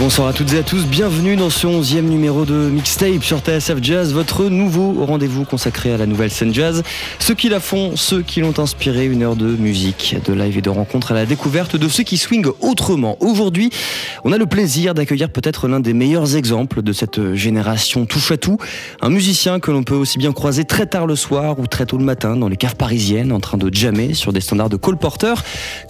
Bonsoir à toutes et à tous, bienvenue dans ce 11e numéro de Mixtape sur TSF Jazz, votre nouveau rendez-vous consacré à la nouvelle scène jazz. Ceux qui la font, ceux qui l'ont inspiré, une heure de musique, de live et de rencontres à la découverte de ceux qui swingent autrement. Aujourd'hui, on a le plaisir d'accueillir peut-être l'un des meilleurs exemples de cette génération touche à tout, un musicien que l'on peut aussi bien croiser très tard le soir ou très tôt le matin dans les caves parisiennes en train de jammer sur des standards de Cole Porter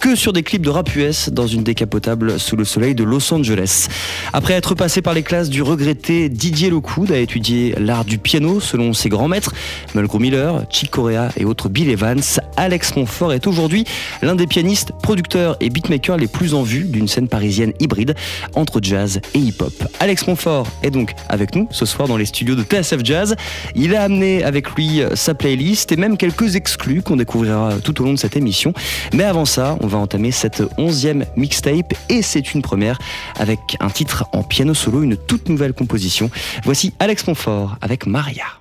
que sur des clips de rap US dans une décapotable sous le soleil de Los Angeles. Après être passé par les classes du regretté Didier Locoud, a étudié l'art du piano selon ses grands maîtres, Mulgrew Miller, Chick Corea et autres Bill Evans, Alex Montfort est aujourd'hui l'un des pianistes, producteurs et beatmakers les plus en vue d'une scène parisienne hybride entre jazz et hip-hop. Alex Montfort est donc avec nous ce soir dans les studios de TSF Jazz. Il a amené avec lui sa playlist et même quelques exclus qu'on découvrira tout au long de cette émission. Mais avant ça, on va entamer cette onzième mixtape et c'est une première avec un titre en piano solo, une toute nouvelle composition. Voici Alex Montfort avec Maria.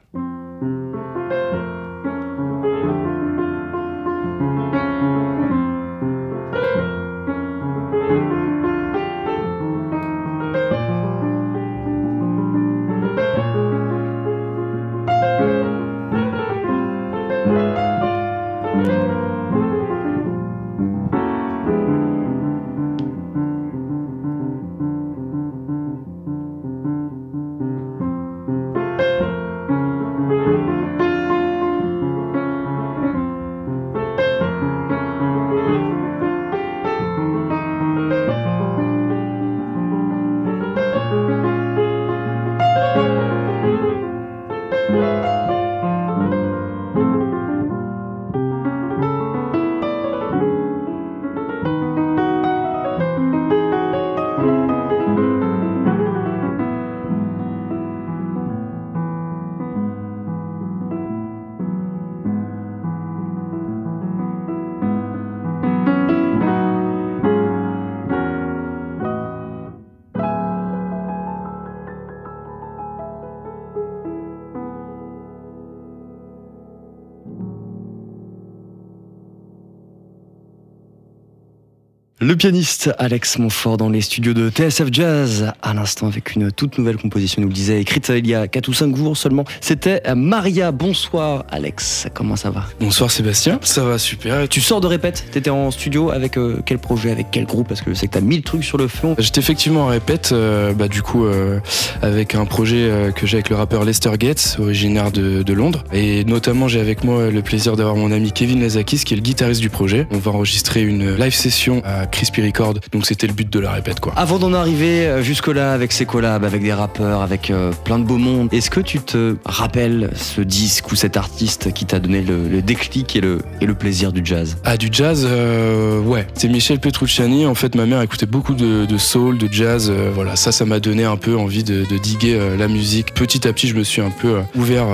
Pianiste Alex Montfort dans les studios de TSF Jazz, à l'instant avec une toute nouvelle composition, nous le disait, écrite il y a 4 ou 5 jours seulement. C'était Maria. Bonsoir Alex, comment ça va? Bonsoir Sébastien, ça va super. Tu sors de répète, t'étais en studio avec euh, quel projet, avec quel groupe? Parce que je sais que t'as mille trucs sur le fond. J'étais effectivement en répète, euh, bah, du coup, euh, avec un projet euh, que j'ai avec le rappeur Lester Gates, originaire de, de Londres. Et notamment, j'ai avec moi le plaisir d'avoir mon ami Kevin Lazakis, qui est le guitariste du projet. On va enregistrer une live session à Crispy Record, donc c'était le but de la répète, quoi. Avant d'en arriver euh, jusque-là avec ces collabs, avec des rappeurs, avec euh, plein de beaux mondes, est-ce que tu te rappelles ce disque ou cet artiste qui t'a donné le, le déclic et le, et le plaisir du jazz? Ah, du jazz, euh, ouais. C'est Michel Petrucciani. En fait, ma mère écoutait beaucoup de, de soul, de jazz. euh, voilà, ça, ça m'a donné un peu envie de, de diguer la musique. Petit à petit, je me suis un peu ouvert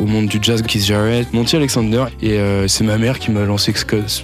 au monde du jazz. Keith Jarrett, Monty Alexander. Et c'est ma mère qui m'a lancé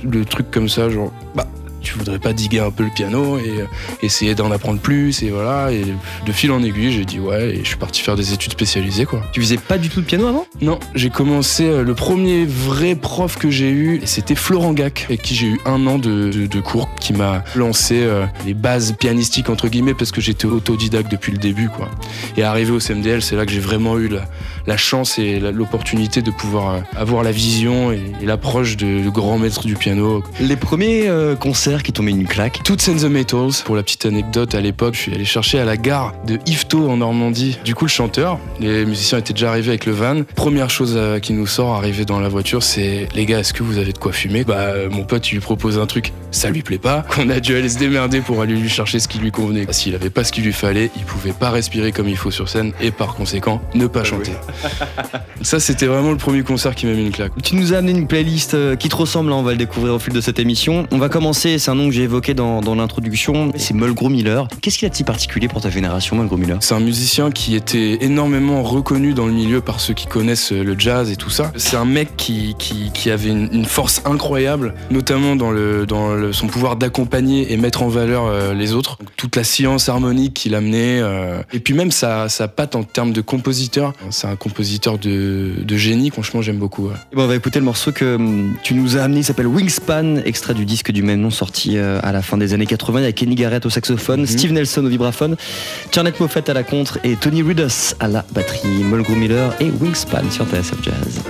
le truc comme ça, genre, bah, tu voudrais pas diguer un peu le piano et euh, essayer d'en apprendre plus et voilà. Et de fil en aiguille j'ai dit ouais et je suis parti faire des études spécialisées quoi. Tu faisais pas du tout de piano avant? Non, j'ai commencé euh, le premier vrai prof que j'ai eu, et c'était Florent Gac, avec qui j'ai eu un an de, de- de cours, qui m'a lancé euh, les bases pianistiques entre guillemets parce que j'étais autodidacte depuis le début, quoi. Et arrivé au CMDL, c'est là que j'ai vraiment eu la, la chance et l'opportunité de pouvoir euh, avoir la vision et, et l'approche de, de grands maîtres du piano. Les premiers euh, concerts qui t'ont mis une claque Toutes and the Metals, pour la petite anecdote, à l'époque, je suis allé chercher à la gare de Yvetot en Normandie. Du coup, le chanteur, les musiciens étaient déjà arrivés avec le van. Première chose euh, qui nous sort, arrivé dans la voiture, c'est les gars, est-ce que vous avez de quoi fumer? Bah, mon pote, il lui propose un truc, ça lui plaît pas. On a dû aller se démerder pour aller lui chercher ce qui lui convenait. S'il avait pas ce qu'il lui fallait, il pouvait pas respirer comme il faut sur scène et par conséquent, ne pas chanter. Ça, c'était vraiment le premier concert qui m'a mis une claque. Tu nous as amené une playlist euh, qui te ressemble, hein, on va le découvrir au fil de cette émission. On va commencer c'est un nom que j'ai évoqué dans, dans l'introduction, c'est Mulgrew Miller. Qu'est-ce qu'il a de si particulier pour ta génération, Mulgrew Miller? C'est un musicien qui était énormément reconnu dans le milieu par ceux qui connaissent le jazz et tout ça. C'est un mec qui, qui, qui avait une, une, force incroyable, notamment dans, le, dans le, son pouvoir d'accompagner et mettre en valeur euh, les autres. Toute la science harmonique qu'il amenait, euh, et puis même sa, sa patte en termes de compositeur. C'est un compositeur de, de génie, franchement j'aime beaucoup. Ouais. Bon, on va écouter le morceau que hum, tu nous as amené, il s'appelle Wingspan, extrait du disque du même nom sorti euh, à la fin des années 80. Il y a Kenny Garrett au saxophone, Mhm. Steve Nelson au vibraphone, Charnet Moffett à la contre et Tony Rudess à la batterie. Mulgrew Miller et Wingspan sur TSF Jazz.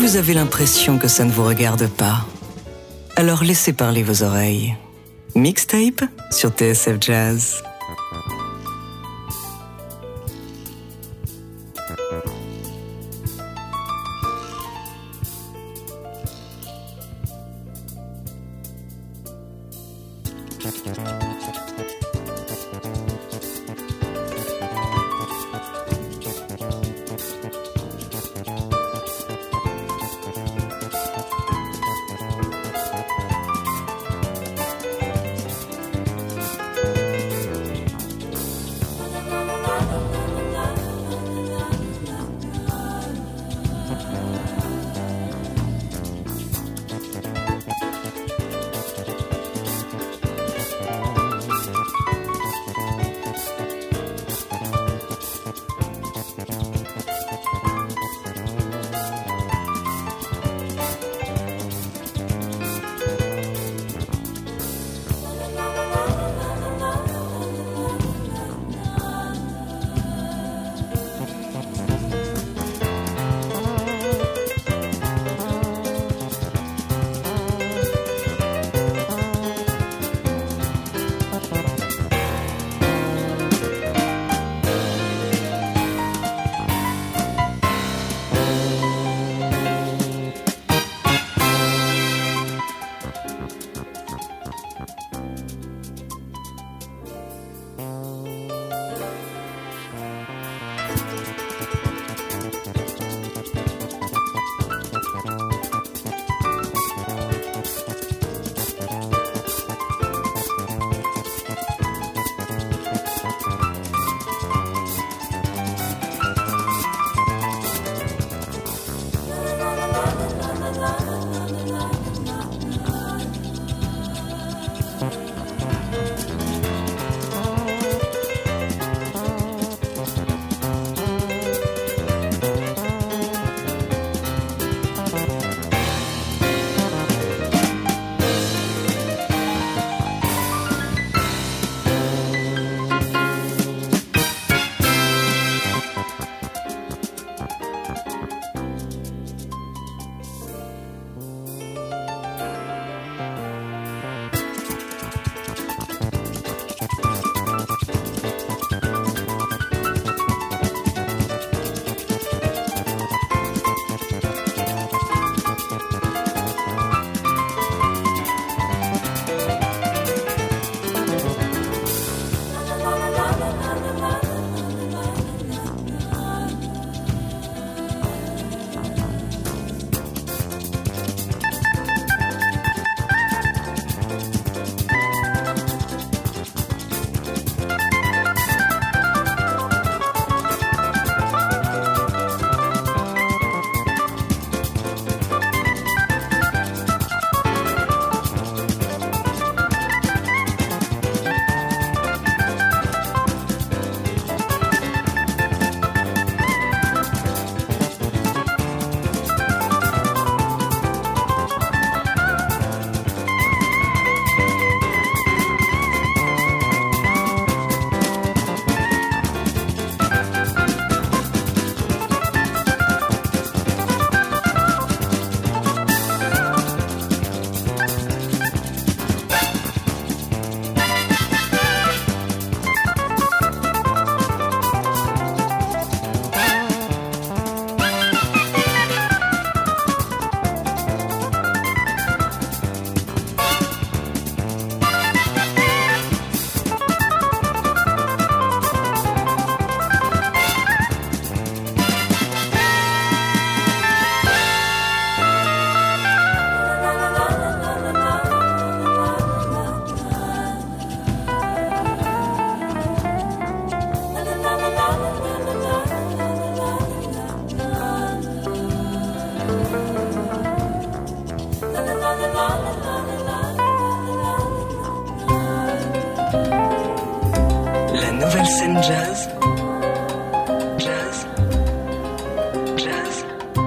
Vous avez l'impression que ça ne vous regarde pas, alors laissez parler vos oreilles. Mixtape sur TSF Jazz.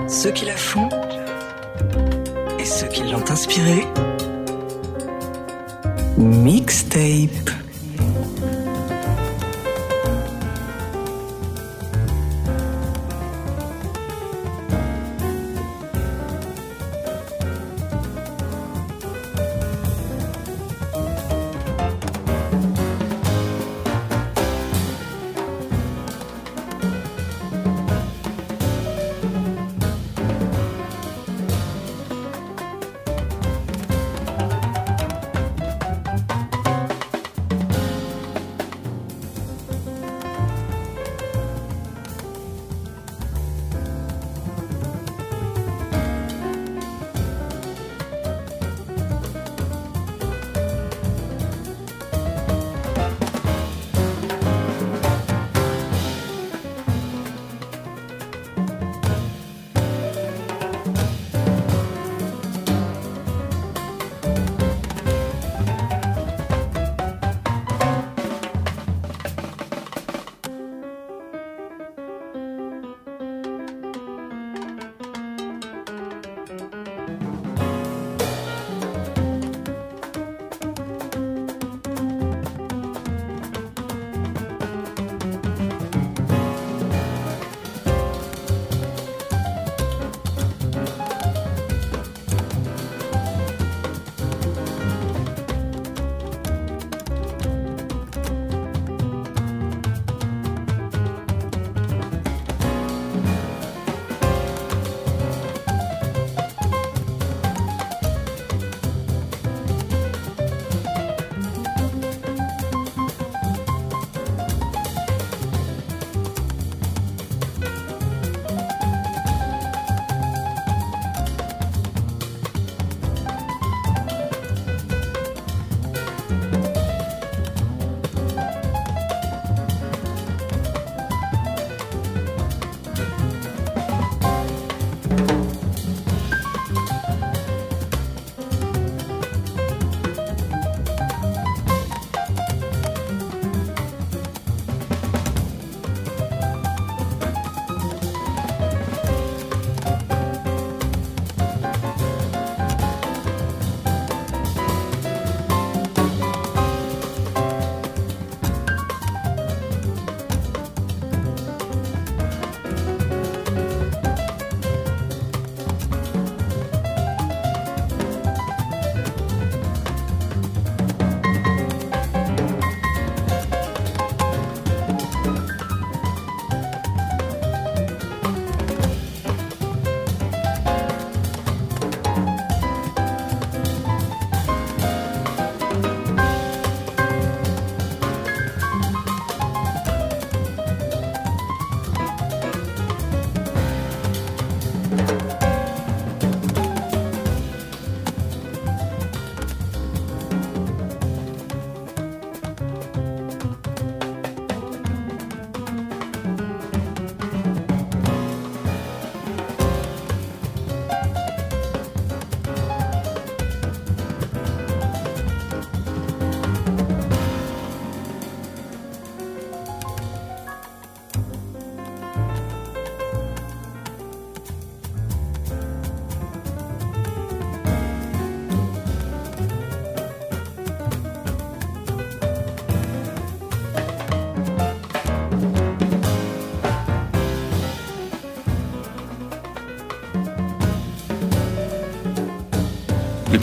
Ceux qui la font et ceux qui l'ont inspirée. Mixtape.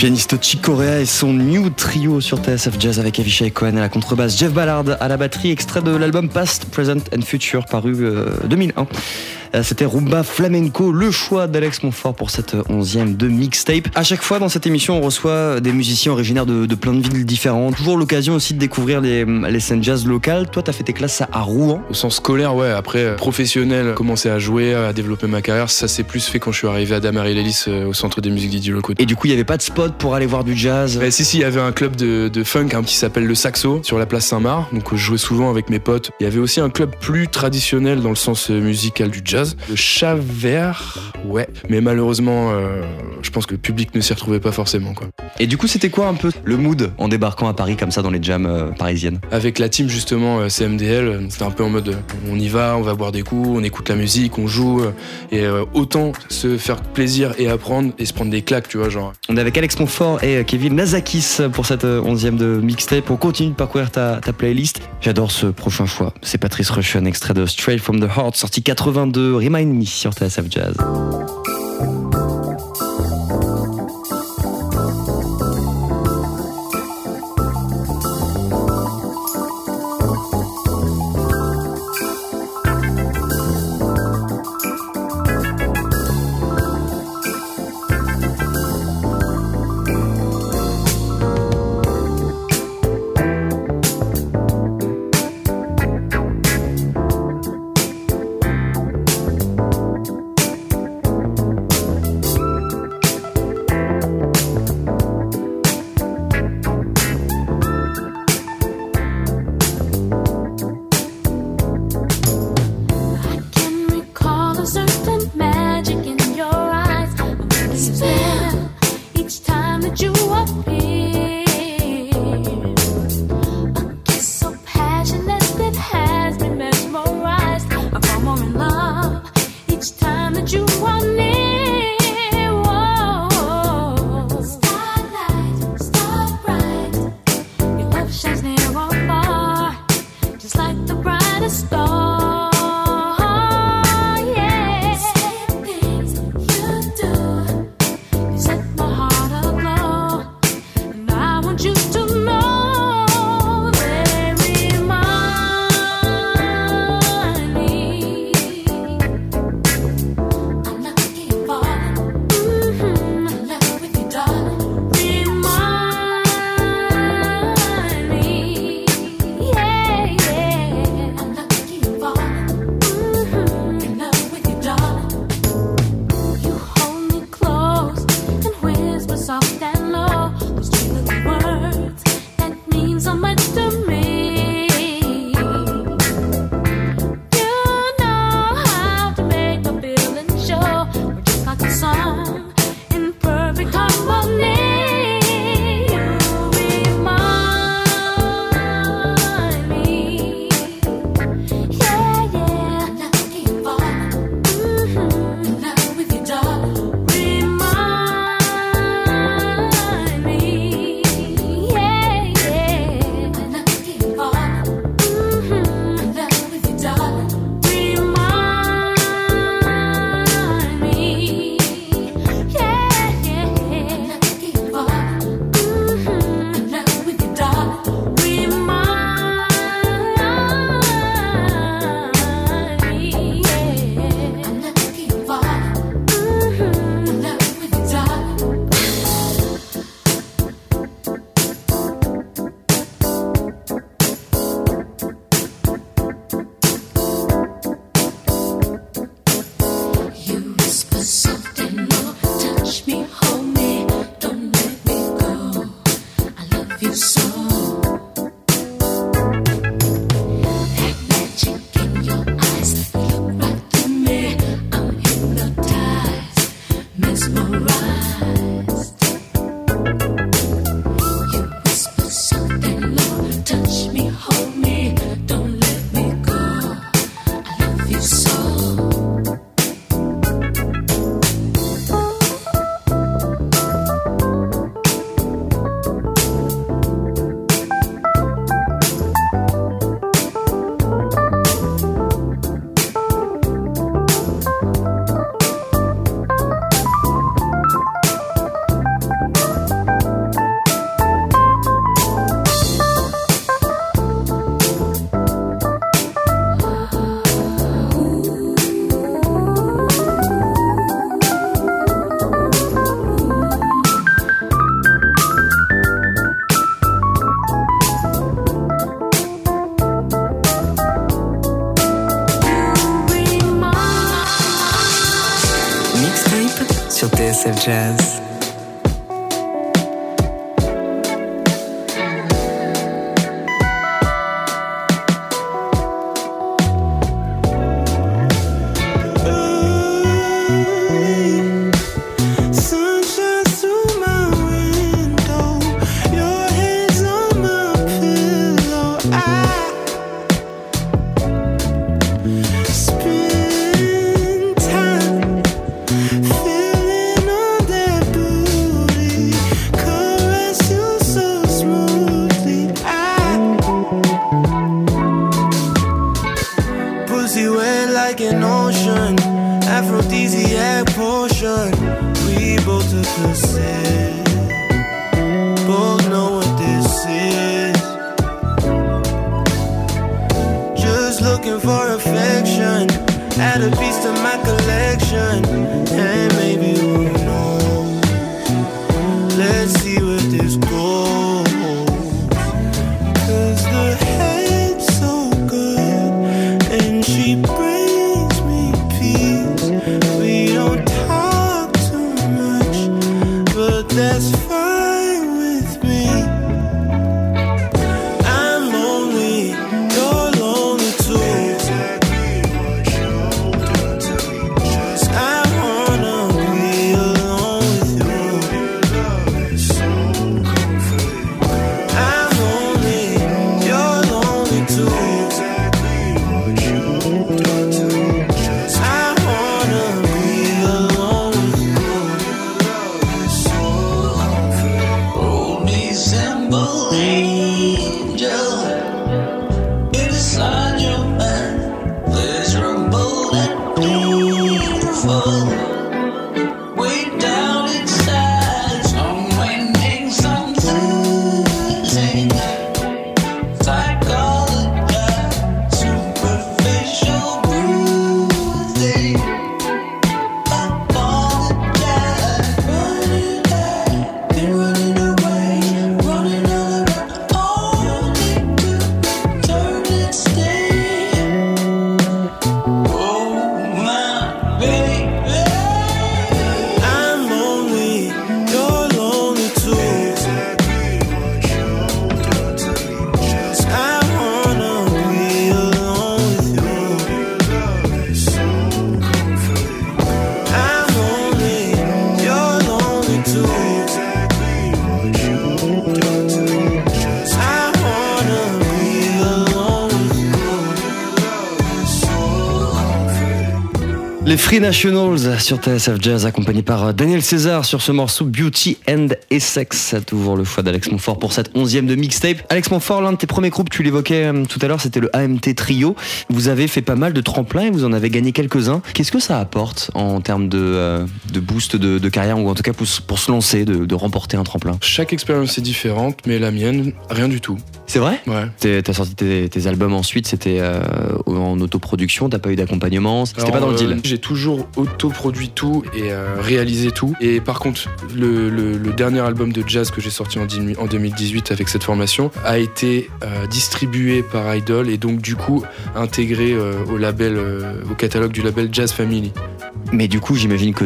Pianiste Chick Corea et son new trio sur TSF Jazz avec Avishai Cohen à la contrebasse, Jeff Ballard à la batterie, extrait de l'album Past, Present and Future paru 2001. Euh, euh, c'était Rumba Flamenco, le choix d'Alex Montfort pour cette onzième de mixtape. À chaque fois dans cette émission, on reçoit des musiciens originaires de, plein de villes différentes. Toujours l'occasion aussi de découvrir les, les scènes jazz locales. Toi, t'as fait tes classes à Rouen. Au sens scolaire, ouais. Après, euh, professionnel, commencer à jouer, à développer ma carrière, ça s'est plus fait quand je suis arrivé à Damary Lélis euh, au centre des musiques d'Idiot Et du coup, il n'y avait pas de spot pour aller voir du jazz? Bah, Si, si, il y avait un club de, funk hein, qui s'appelle le Saxo sur la place Saint-Marc. Donc, je jouais souvent avec mes potes. Il y avait aussi un club plus traditionnel dans le sens musical du jazz, le Chav vert, ouais. Mais malheureusement, euh, je pense que le public ne s'y retrouvait pas forcément. Quoi. Et du coup, c'était quoi un peu le mood en débarquant à Paris comme ça dans les jams euh, parisiennes? Avec la team justement euh, CMDL, c'était un peu en mode on y va, on va boire des coups, on écoute la musique, on joue. et autant se faire plaisir et apprendre et se prendre des claques, tu vois. genre. On est avec Alex Montfort et Kevin Nazakis pour cette onzième de mixtape. On continue de parcourir ta, ta playlist. J'adore ce prochain choix. C'est Patrice Rushen, extrait de Straight from the Heart, sorti 82. Remind Me sur TSF Jazz. each time. TSF Free Nationals sur TSF Jazz, accompagnés par Daniel César sur ce morceau Beauty and Essex. Ça t'ouvre le choix d'Alex Montfort pour cette onzième de mixtape. Alex Montfort, l'un de tes premiers groupes, tu l'évoquais euh, tout à l'heure, c'était le AMT Trio. Vous avez fait pas mal de tremplins et vous en avez gagné quelques-uns. Qu'est-ce que ça apporte en termes de, euh, de boost de, de carrière ou en tout cas pour, se- pour se lancer, de, de remporter un tremplin? Chaque expérience est différente, mais la mienne, rien du tout. C'est vrai? Ouais. T'as sorti tes, tes albums ensuite, c'était euh, en autoproduction, t'as pas eu d'accompagnement, c'était pas dans le euh, deal. J'ai toujours autoproduit tout et euh, réalisé tout. Et par contre, le, dernier album de jazz que j'ai sorti en, dix- en 2018 avec cette formation a été euh, distribué par Idol et donc du coup intégré euh, euh, au catalogue du label Jazz Family. Mais du coup, j'imagine que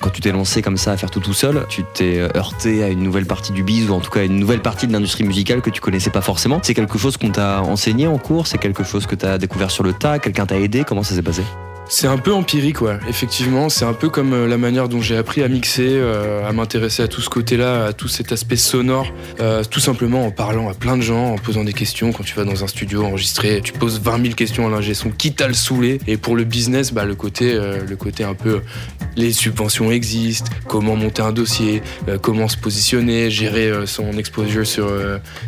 quand tu t'es lancé comme ça à faire tout tout seul, tu t'es heurté à une nouvelle partie du biz ou en tout cas une nouvelle partie de l'industrie musicale que tu connaissais pas forcément. C'est quelque chose qu'on t'a enseigné en cours, c'est quelque chose que t'as découvert sur le tas, quelqu'un t'a aidé, comment ça s'est passé? C'est un peu empirique, ouais. Effectivement, c'est un peu comme euh, la manière dont j'ai appris à mixer, euh, à m'intéresser à tout ce côté-là, à tout cet aspect sonore, euh, tout simplement en parlant à plein de gens, en posant des questions. Quand tu vas dans un studio enregistré, tu poses 20 000 questions à l'ingé son, quitte à le saouler. Et pour le business, bah, le côté, le côté un peu, les subventions existent, comment monter un dossier, comment se positionner, gérer son exposure sur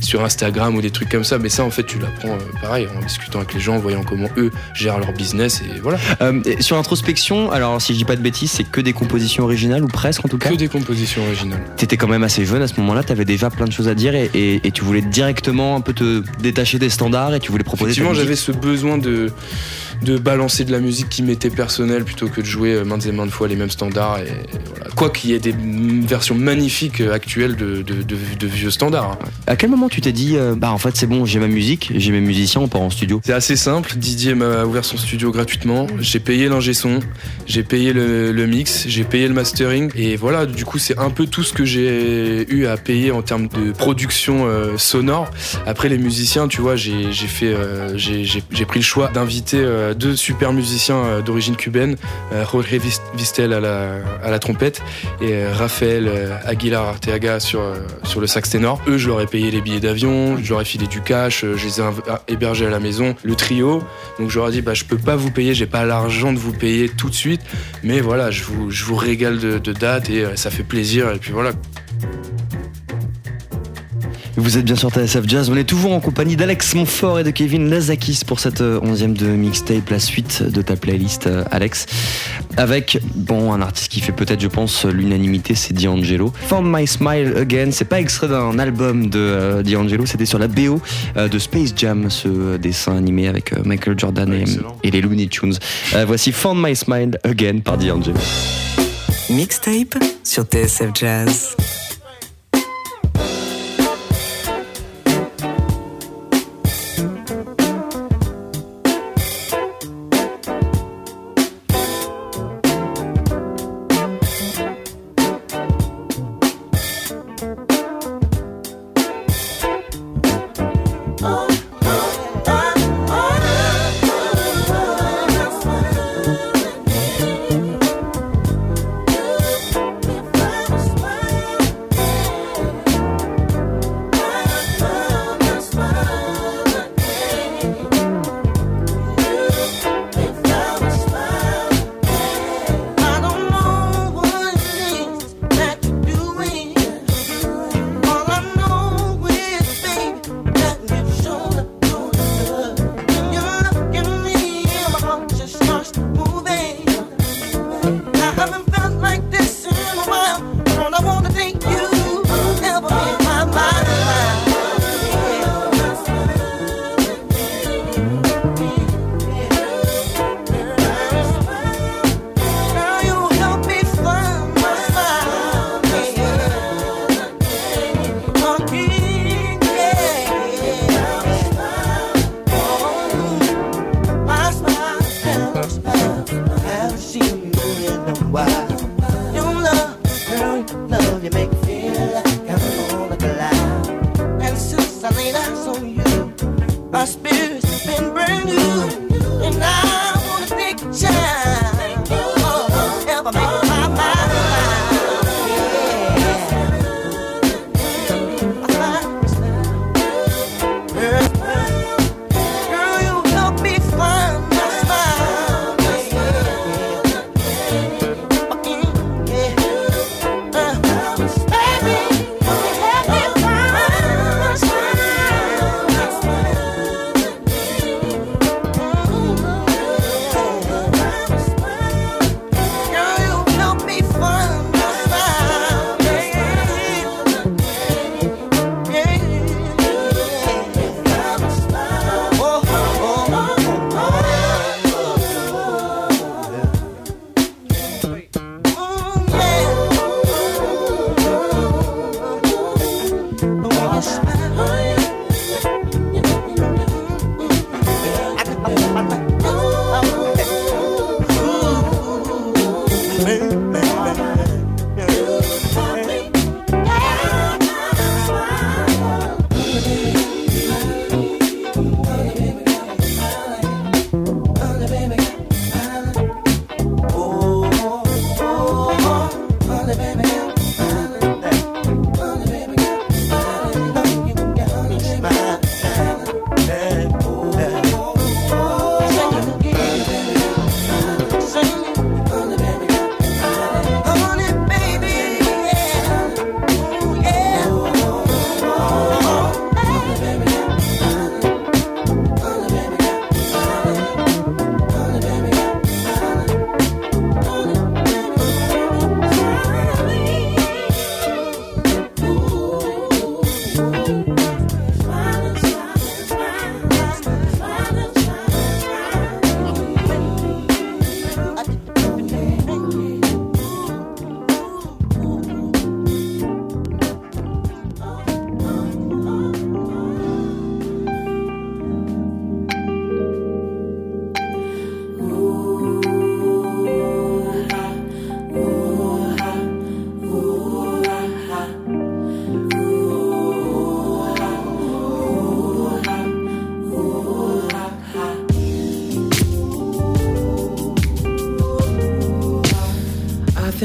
sur Instagram ou des trucs comme ça. Mais ça, en fait, tu l'apprends pareil en discutant avec les gens, en voyant comment eux gèrent leur business et voilà. Euh, sur l'introspection, alors si je dis pas de bêtises, c'est que des compositions originales ou presque en tout cas Que des compositions originales. T'étais quand même assez jeune à ce moment-là, t'avais déjà plein de choses à dire et, et- et tu voulais directement un peu te détacher des standards et tu voulais proposer Effectivement, j'avais ce besoin de, de balancer de la musique qui m'était personnelle plutôt que de jouer euh, maintes et maintes fois les mêmes standards. Et, et voilà. Quoi qu'il y ait des versions magnifiques euh, actuelles de, de- de- de vieux standards. hein. À quel moment tu t'es dit, euh, bah en fait c'est bon, j'ai ma musique, j'ai mes musiciens, on part en studio? C'est assez simple. Didier m'a ouvert son studio gratuitement. J'ai payé l'ingé son, j'ai payé le, le mix, j'ai payé le mastering. Et voilà, du coup, c'est un peu tout ce que j'ai eu à payer en termes de production euh, sonore. Après, les musiciens, tu vois, j'ai fait, euh, j'ai pris le choix d'inviter euh, deux super musiciens euh, d'origine cubaine, euh, Jorge Vis- Vistel à la, trompette et Raphaël Aguilar Arteaga sur, le sax ténor. Eux, je leur ai payé les billets d'avion, je leur ai filé du cash, je les ai ah, hébergés à la maison, le trio. Donc je leur ai dit, bah, je peux pas vous payer, j'ai pas l'argent de vous payer tout de suite, mais voilà, je vous, régale de, de dates et ça fait plaisir. Et puis voilà. Vous êtes bien sur TSF Jazz, on est toujours en compagnie d'Alex Montfort et de Kevin Lazakis pour cette euh, onzième de mixtape, la suite de ta playlist euh, Alex, avec bon un artiste qui fait peut-être je pense l'unanimité, c'est D'Angelo. Found My Smile Again, c'est pas extrait d'un album de euh, D'Angelo, c'était sur la BO euh, de Space Jam, ce dessin animé avec euh, Michael Jordan et, les Looney Tunes. Euh, voici Found My Smile Again par D'Angelo. Mixtape sur TSF Jazz.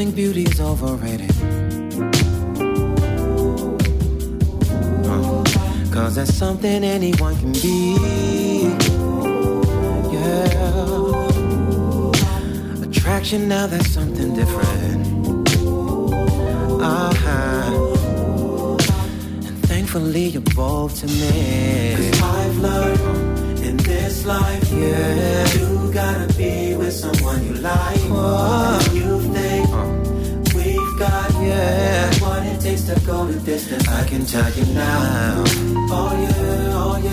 Think beauty's overrated. Uh, Cause that's something anyone can be. Yeah. Attraction, now that's something different. Uh-huh. And thankfully you're both to me. Cause I've learned in this life, yeah. You gotta be with someone you like. What yeah. What it takes to go the distance, I can tell you now. Oh yeah, oh yeah,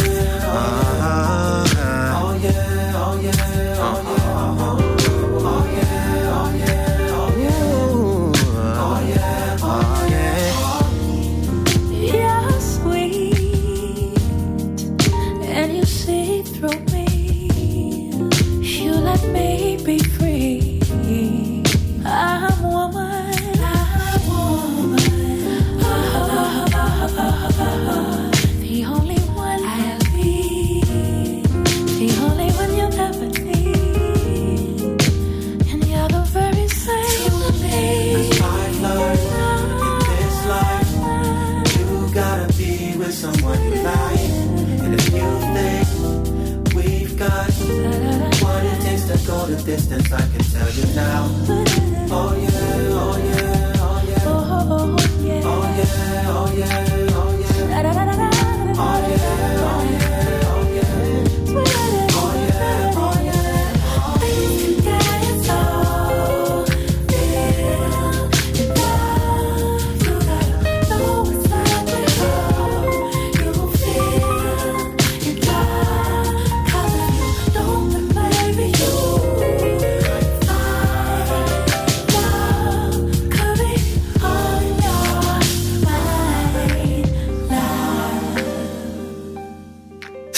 what it takes to go the distance, I can tell you now. Oh yeah, oh yeah,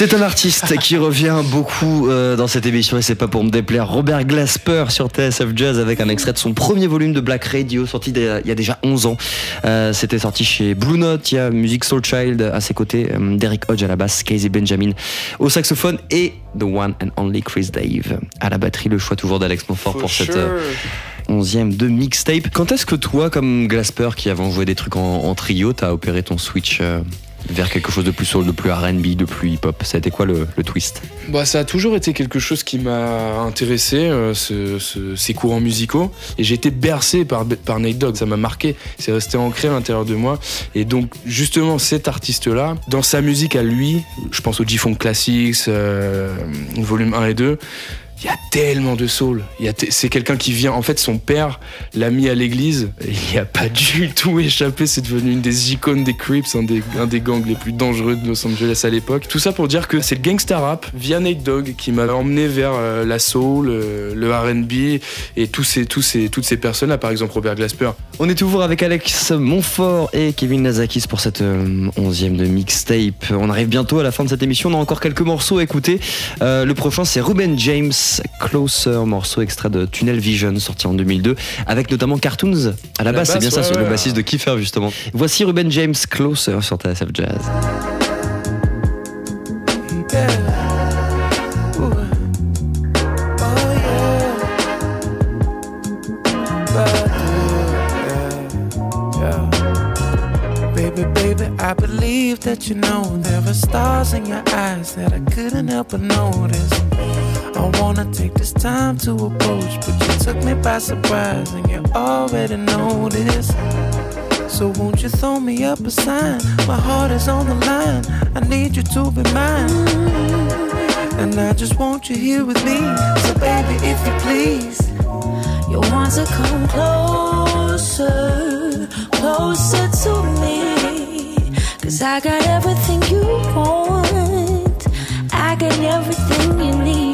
C'est un artiste qui revient beaucoup euh, dans cette émission et c'est pas pour me déplaire. Robert Glasper sur TSF Jazz avec un extrait de son premier volume de Black Radio sorti il y a- déjà 11 ans. Euh, C'était sorti chez Blue Note. Il y a Music Soul Child à ses côtés, euh, Derek Hodge à la basse, Casey Benjamin au saxophone et The One and Only Chris Dave à la batterie. Le choix toujours d'Alex Montfort pour cette onzième de mixtape. Quand est-ce que toi, comme Glasper qui avant joué des trucs en, en trio, t'as opéré ton switch vers quelque chose de plus soul, de plus R&B, de plus hip-hop Ça a été quoi le, le twist? Bah, ça a toujours été quelque chose qui m'a intéressé, euh, ce- ce- ces courants musicaux. Et j'ai été bercé par, par Nate Dogg, ça m'a marqué, c'est resté ancré à l'intérieur de moi. Et donc, justement, cet artiste-là, dans sa musique à lui, je pense au G-Funk Classics, euh, volume 1 et 2, il y a tellement de soul. C'est quelqu'un qui vient. En fait, son père l'a mis à l'église. Il n'y a pas du tout échappé. C'est devenu une des icônes des Crips, un des, gangs les plus dangereux de Los Angeles à l'époque. Tout ça pour dire que c'est le gangsta rap via Nate Dogg qui m'a emmené vers euh, la soul, euh, le R&B et toutes ces personnes-là. Par exemple, Robert Glasper. On est toujours avec Alex Montfort et Kevin Nazakis pour cette euh, onzième de mixtape. On arrive bientôt à la fin de cette émission. On a encore quelques morceaux à écouter. Le prochain, c'est Ruben James, Closer, morceau extrait de Tunnel Vision, sorti en 2002, avec notamment Cartoons à la, La basse. C'est bien ça, ouais, c'est le ouais. bassiste de Kiefer, justement. Voici Ruben James, Closer sur TSF Jazz. I believe that you know there are stars in your eyes that I couldn't help but notice. I wanna take this time to approach, but you took me by surprise and you already know this. So won't you throw me up a sign? My heart is on the line. I need you to be mine. And I just want you here with me. So baby, if you please. You want to come closer, closer to me. Cause I got everything you want. I got everything you need.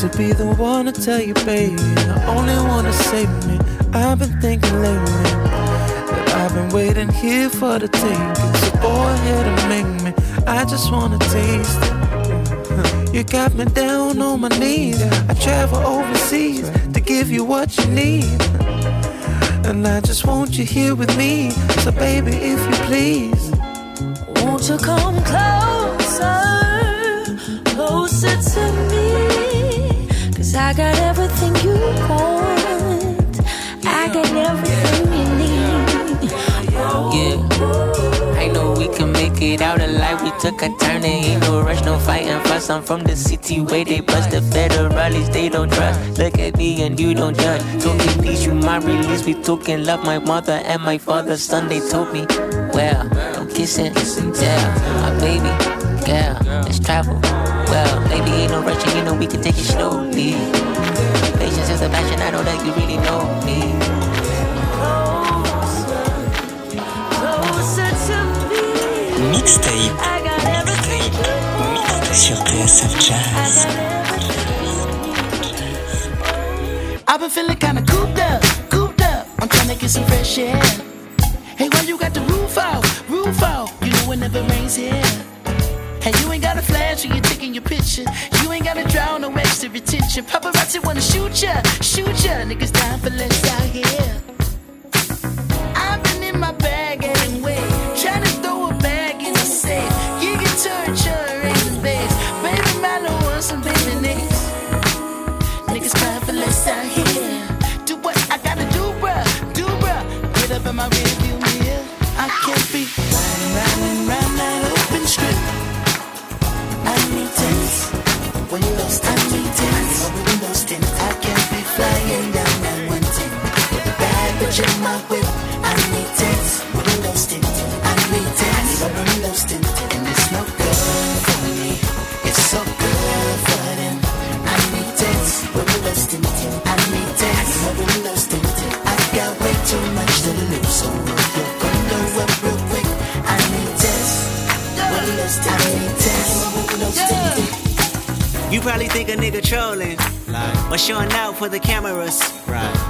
To be the one to tell you, baby. The only one to save me. I've been thinking lately that I've been waiting here for the taking. So go ahead and make me. I just wanna taste it. You got me down on my knees. I travel overseas to give you what you need. And I just want you here with me. So, baby, if you please. Won't you come closer, I got everything you want. I got everything you need. Yeah. I know we can make it out alive. We took a turn, there ain't no rush, no fighting fuss. I'm from the city where they bust the federalists, they don't trust. Look at me and you don't judge. Talking peace, you my release. We talking love, my mother and my father. Son, they told me, well, no kiss and tell my baby girl, let's travel well, maybe ain't no rushing, you know we can take it slowly. Patience is a passion, I know that you really know me. Mixtape. Mixtape sur TSF Jazz. I've been feeling kinda cooped up, cooped up. I'm trying to get some fresh air. Hey, why you got the roof out, roof out? You know it never rains here. Hey, you ain't got a flash when you're taking your picture. You ain't gotta draw no extra attention. Paparazzi wanna shoot ya, shoot ya. Niggas dying for less out here. You probably think a nigga trolling. but showing out for the cameras. Right.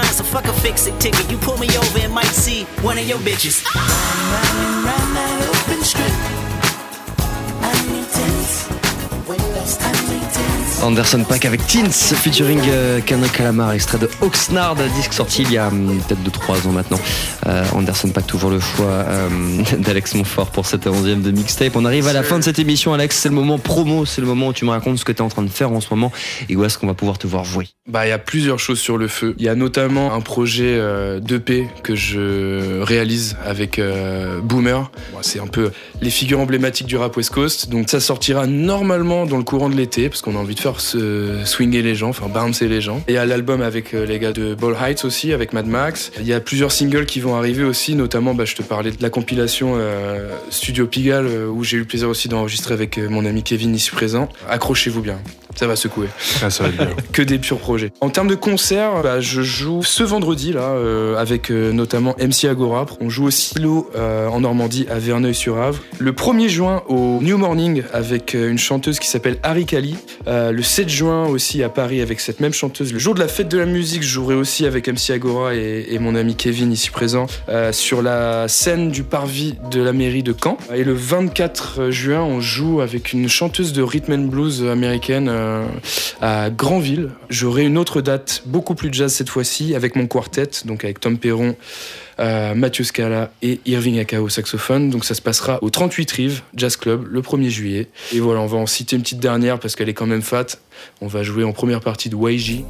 Fuck a fix it ticket. You pull me over and might see one of your bitches. Riding round that open strip. Anderson Pack avec Teens featuring euh, Kendrick Lamar, extrait de Oxnard, disque sorti il y a hum, peut-être 2-3 ans maintenant. Euh, Anderson Pack, toujours le choix euh, d'Alex Montfort pour cette 11e de mixtape. On arrive à la fin de cette émission, Alex. C'est le moment promo, c'est le moment où tu me racontes ce que tu es en train de faire en ce moment et où est-ce qu'on va pouvoir te voir jouer. Bah, il y a plusieurs choses sur le feu. Il y a notamment un projet euh, d'EP que je réalise avec Boomer. Bon, c'est un peu les figures emblématiques du rap West Coast. Donc ça sortira normalement dans le courant de l'été parce qu'on a envie de faire se swinger les gens, enfin bouncer les gens. Et il y a l'album avec euh, les gars de Ball Heights aussi, avec Mad Max. Il y a plusieurs singles qui vont arriver aussi, notamment bah, je te parlais de la compilation euh, Studio Pigalle euh, où j'ai eu le plaisir aussi d'enregistrer avec euh, mon ami Kevin ici présent. Accrochez-vous bien. Ça va secouer. Ah, ça va être bien. que des purs projets. En termes de concerts, bah, je joue ce vendredi là euh, avec euh, notamment MC Agora. On joue au Silo euh, en Normandie à Verneuil-sur-Avre. Le 1er juin au New Morning avec une chanteuse qui s'appelle Harry Kali. Le 7 juin aussi à Paris avec cette même chanteuse. Le jour de la fête de la musique, je jouerai aussi avec MC Agora et, et mon ami Kevin ici présent sur la scène du parvis de la mairie de Caen. Et le 24 juin, on joue avec une chanteuse de rhythm and blues américaine à Granville. J'aurai une autre date, beaucoup plus jazz cette fois-ci, avec mon quartet, donc avec Tom Perron, euh, Mathieu Scala et Irving Aka au saxophone. Donc ça se passera au 38 Rive Jazz Club le 1er juillet. Et voilà, on va en citer une petite dernière parce qu'elle est quand même fat. On va jouer en première partie de YG.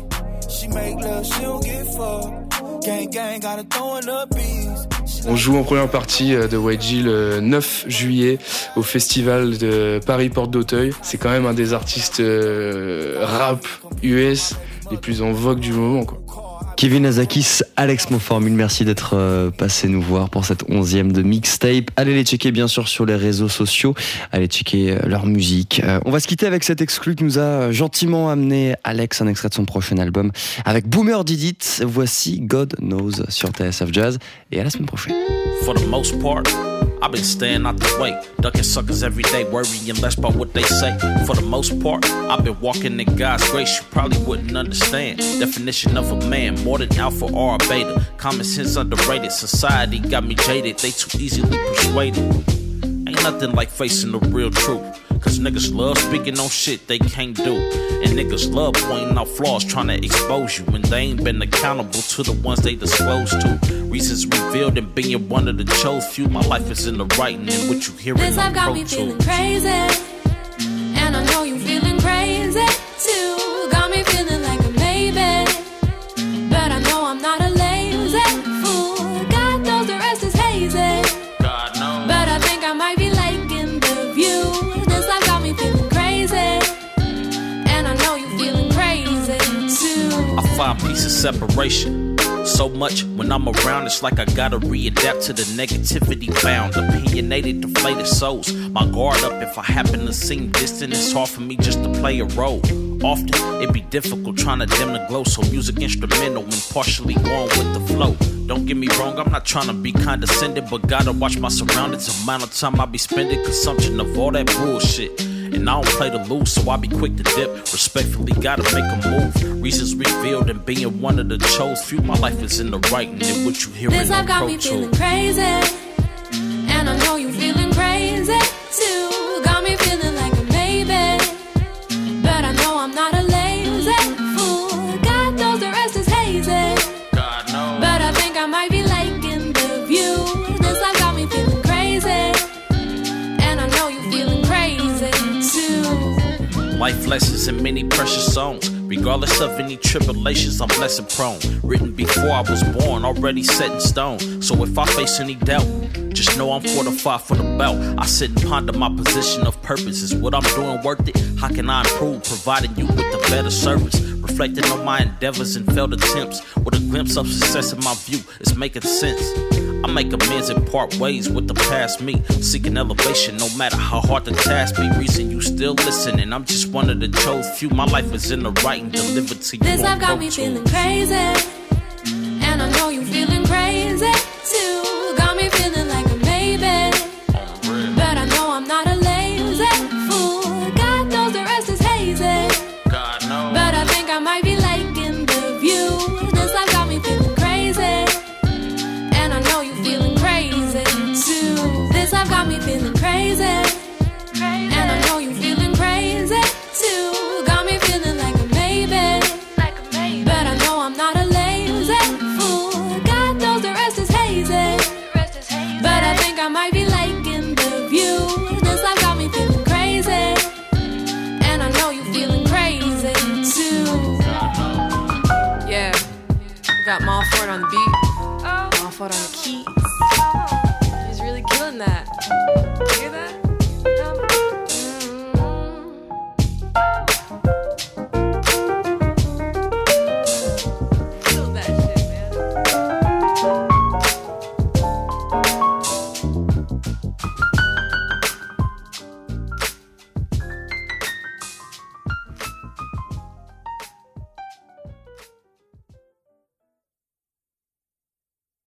On joue en première partie euh, de YG le 9 juillet au festival de Paris Porte d'Auteuil. C'est quand même un des artistes euh, rap US les plus en vogue du moment. Kevin Azakis, Alex mille merci d'être euh, passé nous voir pour cette onzième de mixtape. Allez les checker bien sûr sur les réseaux sociaux, allez checker euh, leur musique. Euh, on va se quitter avec cet exclu que nous a gentiment amené Alex, un extrait de son prochain album avec Boomer Didit. Voici God Knows sur TSF Jazz et à la semaine prochaine. I've been staying out the way, ducking suckers every day, worrying less about what they say. For the most part, I've been walking in God's grace, you probably wouldn't understand. Definition of a man, more than alpha or beta. Common sense underrated, society got me jaded, they too easily persuaded. Ain't nothing like facing the real truth. Cause niggas love speaking on shit they can't do. And niggas love pointing out flaws, trying to expose you. When they ain't been accountable to the ones they disclosed to. Reasons revealed and being one of the chose few. My life is in the writing and what you hearing This life got me feeling crazy. And I know you feeling crazy too. Got me feeling like a maybe. But I know I'm not a lazy fool. God knows the rest is hazy. God knows. But I think I might be liking the view. This life got me feeling crazy. And I know you feeling crazy too. I find peace of separation. So much when I'm around, it's like I gotta readapt to the negativity bound. Opinionated, deflated souls. My guard up if I happen to seem distant. It's hard for me just to play a role. Often it be difficult trying to dim the glow, so music instrumental and partially going with the flow. Don't get me wrong, I'm not trying to be condescending, but gotta watch my surroundings. Amount of time I be spending consumption of all that bullshit. And I don't play to lose, so I be quick to dip. Respectfully, gotta make a move. Reasons revealed and being one of the chose few. My life is in the writing and what you hearing This life got me feeling crazy. And I know you Life lessons and many precious songs. Regardless of any tribulations, I'm lesson prone. Written before I was born, already set in stone. So if I face any doubt, just know I'm fortified for the bout. I sit and ponder my position of purpose. Is what I'm doing worth it? How can I improve? Providing you with a better service. Reflecting on my endeavors and failed attempts. With a glimpse of success in my view, it's making sense. I make amends and part ways with the past me. Seeking elevation no matter how hard the task be. Reason you still listening. I'm just one of the chose few. My life is in the writing delivered to you. This life got me feeling crazy. And I know you feeling crazy Bye.